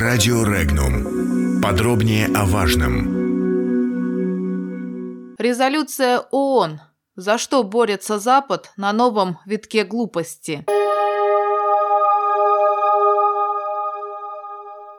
Радио Регнум. Подробнее о важном. Резолюция ООН. За что борется Запад на новом витке глупости?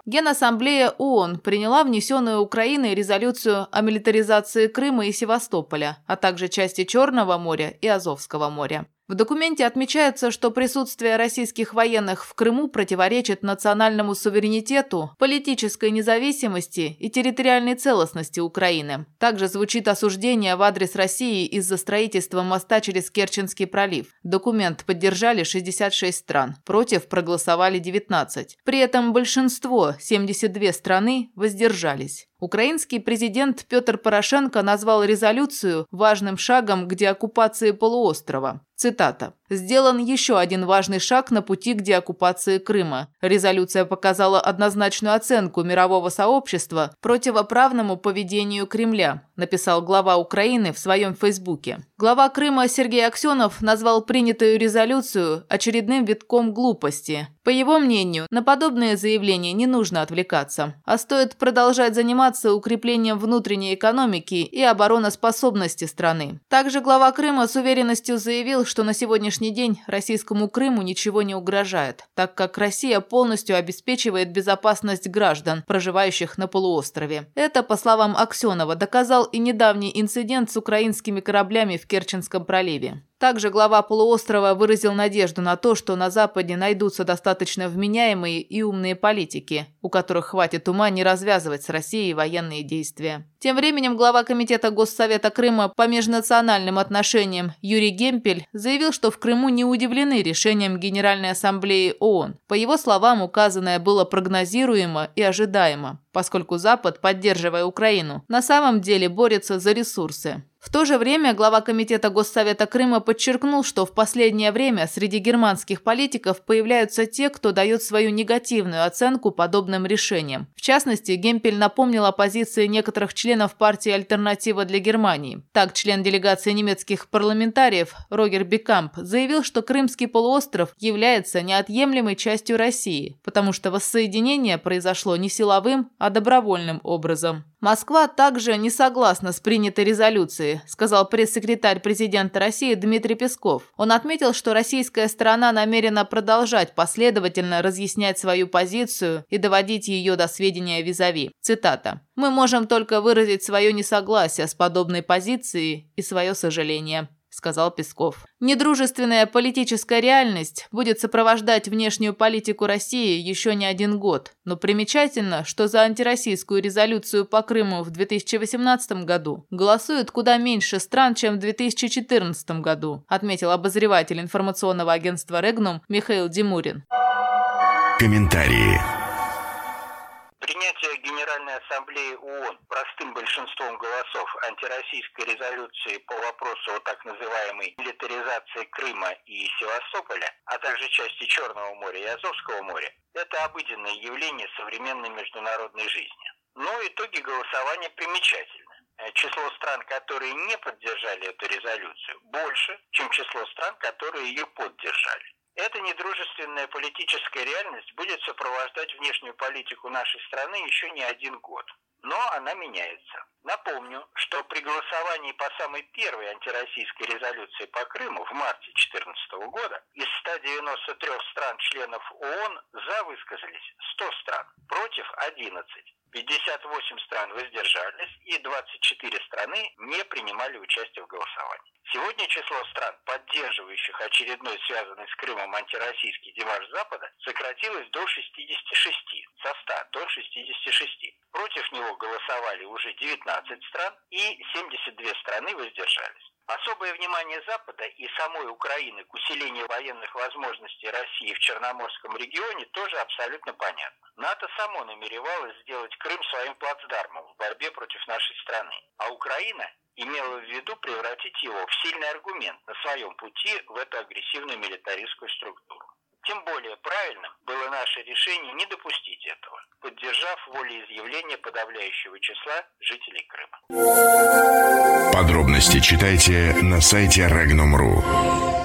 Генассамблея ООН приняла внесенную Украиной резолюцию о милитаризации Крыма и Севастополя, а также части Черного моря и Азовского моря. В документе отмечается, что присутствие российских военных в Крыму противоречит национальному суверенитету, политической независимости и территориальной целостности Украины. Также звучит осуждение в адрес России из-за строительства моста через Керченский пролив. Документ поддержали 66 стран, против проголосовали 19. При этом большинство, 72 страны, воздержались. Украинский президент Петр Порошенко назвал резолюцию важным шагом к деоккупации полуострова. Цитата. «Сделан еще один важный шаг на пути к деоккупации Крыма. Резолюция показала однозначную оценку мирового сообщества противоправному поведению Кремля», написал глава Украины в своем фейсбуке. Глава Крыма Сергей Аксенов назвал принятую резолюцию очередным витком глупости. По его мнению, на подобные заявления не нужно отвлекаться, а стоит продолжать заниматься укреплением внутренней экономики и обороноспособности страны. Также глава Крыма с уверенностью заявил, что на сегодняшний день российскому Крыму ничего не угрожает, так как Россия полностью обеспечивает безопасность граждан, проживающих на полуострове. Это, по словам Аксенова, доказал и недавний инцидент с украинскими кораблями в Керченском проливе. Также глава полуострова выразил надежду на то, что на Западе найдутся достаточно вменяемые и умные политики, у которых хватит ума не развязывать с Россией военные действия. Тем временем глава Комитета Госсовета Крыма по межнациональным отношениям Юрий Гемпель заявил, что в Крыму не удивлены решением Генеральной Ассамблеи ООН. По его словам, указанное было прогнозируемо и ожидаемо, поскольку Запад, поддерживая Украину, на самом деле борется за ресурсы. В то же время глава Комитета Госсовета Крыма подчеркнул, что в последнее время среди германских политиков появляются те, кто дает свою негативную оценку подобным решениям. В частности, Гемпель напомнил о позиции некоторых членов партии «Альтернатива для Германии». Так, член делегации немецких парламентариев Рогер Бекамп заявил, что Крымский полуостров является неотъемлемой частью России, потому что воссоединение произошло не силовым, а добровольным образом. Москва также не согласна с принятой резолюцией, сказал пресс-секретарь президента России Дмитрий Песков. Он отметил, что российская сторона намерена продолжать последовательно разъяснять свою позицию и доводить ее до сведения визави. Цитата. «Мы можем только выразить свое несогласие с подобной позицией и свое сожаление» сказал Песков. Недружественная политическая реальность будет сопровождать внешнюю политику России еще не один год. Но примечательно, что за антироссийскую резолюцию по Крыму в 2018 году голосуют куда меньше стран, чем в 2014 году, отметил обозреватель информационного агентства «Регнум» Михаил Димурин. Комментарии. Ассамблеи ООН простым большинством голосов антироссийской резолюции по вопросу о так называемой милитаризации Крыма и Севастополя, а также части Черного моря и Азовского моря, это обыденное явление современной международной жизни. Но итоги голосования примечательны. Число стран, которые не поддержали эту резолюцию, больше, чем число стран, которые ее поддержали. Эта недружественная политическая реальность будет сопровождать внешнюю политику нашей страны еще не один год. Но она меняется. Напомню, что при голосовании по самой первой антироссийской резолюции по Крыму в марте 2014 года из 193 стран-членов ООН за высказались 100 стран, против 11. 58 стран воздержались и 24 страны не принимали участие в голосовании. Сегодня число стран, поддерживающих очередной связанный с Крымом антироссийский демарш Запада, сократилось до 66, со 100 до 66. Против него голосовали уже 19 стран и 72 страны воздержались. Особое внимание Запада и самой Украины к усилению военных возможностей России в Черноморском регионе тоже абсолютно понятно. НАТО само намеревалось сделать Крым своим плацдармом в борьбе против нашей страны, а Украина имела в виду превратить его в сильный аргумент на своем пути в эту агрессивную милитаристскую структуру. Тем более правильным было наше решение не допустить этого, поддержав волеизъявление подавляющего числа жителей Крыма. Подробности читайте на сайте Regnum.ru.